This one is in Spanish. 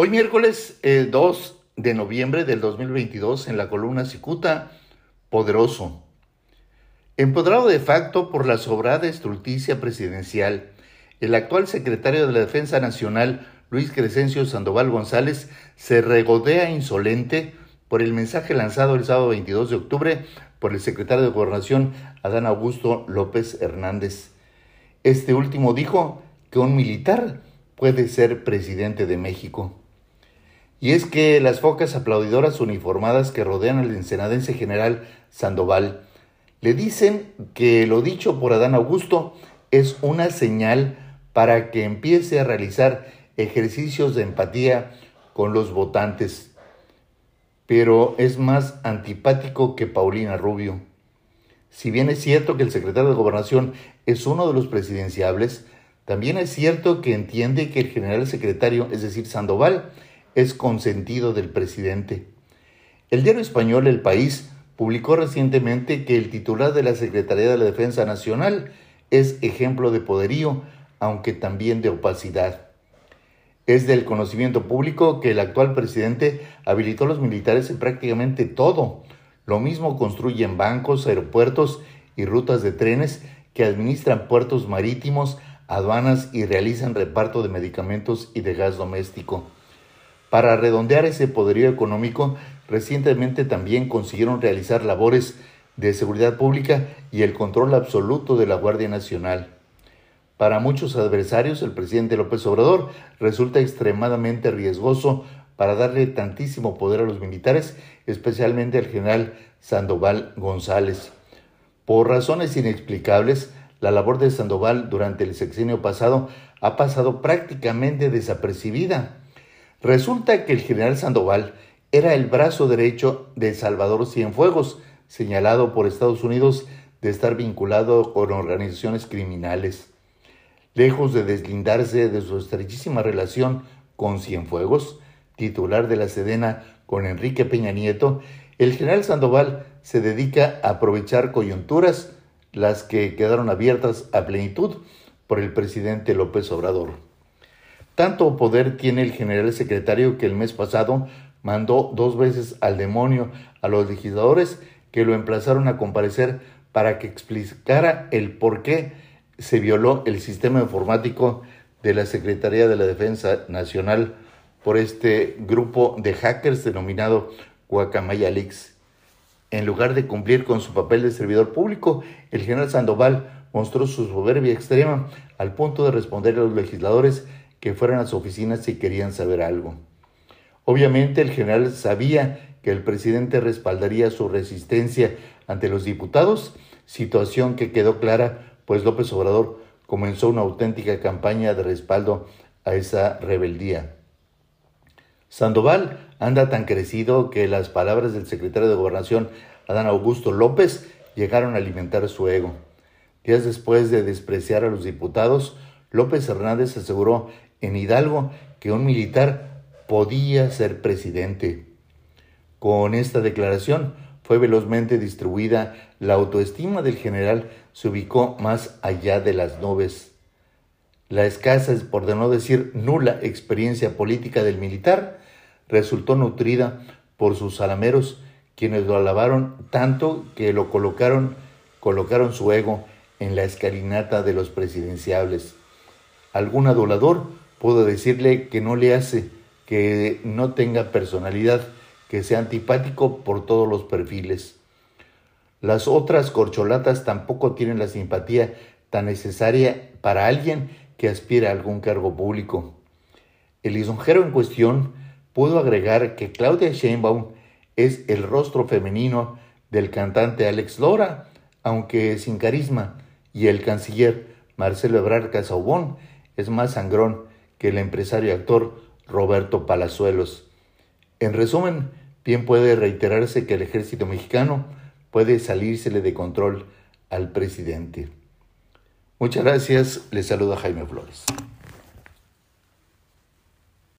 Hoy miércoles el 2 de noviembre del 2022 en la columna Cicuta, Poderoso. Empoderado de facto por la sobrada estulticia presidencial, el actual secretario de la Defensa Nacional, Luis Crescencio Sandoval González, se regodea insolente por el mensaje lanzado el sábado 22 de octubre por el secretario de Gobernación, Adán Augusto López Hernández. Este último dijo que un militar puede ser presidente de México. Y es que las focas aplaudidoras uniformadas que rodean al ensenadense general Sandoval le dicen que lo dicho por Adán Augusto es una señal para que empiece a realizar ejercicios de empatía con los votantes. Pero es más antipático que Paulina Rubio. Si bien es cierto que el secretario de Gobernación es uno de los presidenciables, también es cierto que entiende que el general secretario, es decir, Sandoval, es consentido del presidente. El diario español El País publicó recientemente que el titular de la Secretaría de la Defensa Nacional es ejemplo de poderío, aunque también de opacidad. Es del conocimiento público que el actual presidente habilitó a los militares en prácticamente todo. Lo mismo construyen bancos, aeropuertos y rutas de trenes que administran puertos marítimos, aduanas y realizan reparto de medicamentos y de gas doméstico. Para redondear ese poderío económico, recientemente también consiguieron realizar labores de seguridad pública y el control absoluto de la Guardia Nacional. Para muchos adversarios, el presidente López Obrador resulta extremadamente riesgoso para darle tantísimo poder a los militares, especialmente al general Sandoval González. Por razones inexplicables, la labor de Sandoval durante el sexenio pasado ha pasado prácticamente desapercibida. Resulta que el general Sandoval era el brazo derecho de Salvador Cienfuegos, señalado por Estados Unidos de estar vinculado con organizaciones criminales. Lejos de deslindarse de su estrechísima relación con Cienfuegos, titular de la Sedena con Enrique Peña Nieto, el general Sandoval se dedica a aprovechar coyunturas, las que quedaron abiertas a plenitud por el presidente López Obrador. Tanto poder tiene el general secretario que el mes pasado mandó dos veces al demonio a los legisladores que lo emplazaron a comparecer para que explicara el por qué se violó el sistema informático de la Secretaría de la Defensa Nacional por este grupo de hackers denominado Guacamaya Leaks. En lugar de cumplir con su papel de servidor público, el general Sandoval mostró su soberbia extrema al punto de responder a los legisladores que fueran a su oficina si querían saber algo. Obviamente el general sabía que el presidente respaldaría su resistencia ante los diputados, situación que quedó clara, pues López Obrador comenzó una auténtica campaña de respaldo a esa rebeldía. Sandoval anda tan crecido que las palabras del secretario de Gobernación, Adán Augusto López, llegaron a alimentar su ego. Días después de despreciar a los diputados, López Hernández aseguró en Hidalgo que un militar podía ser presidente. Con esta declaración fue velozmente distribuida, la autoestima del general se ubicó más allá de las nubes. La escasa, por de no decir nula, experiencia política del militar resultó nutrida por sus salameros, quienes lo alabaron tanto que lo colocaron, colocaron su ego en la escalinata de los presidenciables. Algún adulador puedo decirle que no le hace, que no tenga personalidad, que sea antipático por todos los perfiles. Las otras corcholatas tampoco tienen la simpatía tan necesaria para alguien que aspira a algún cargo público. El lisonjero en cuestión pudo agregar que Claudia Sheinbaum es el rostro femenino del cantante Alex Lora, aunque sin carisma, y el canciller Marcelo Ebrard Casaubon es más sangrón que el empresario actor Roberto Palazuelos. En resumen, bien puede reiterarse que el ejército mexicano puede salírsele de control al presidente. Muchas gracias, les saluda Jaime Flores.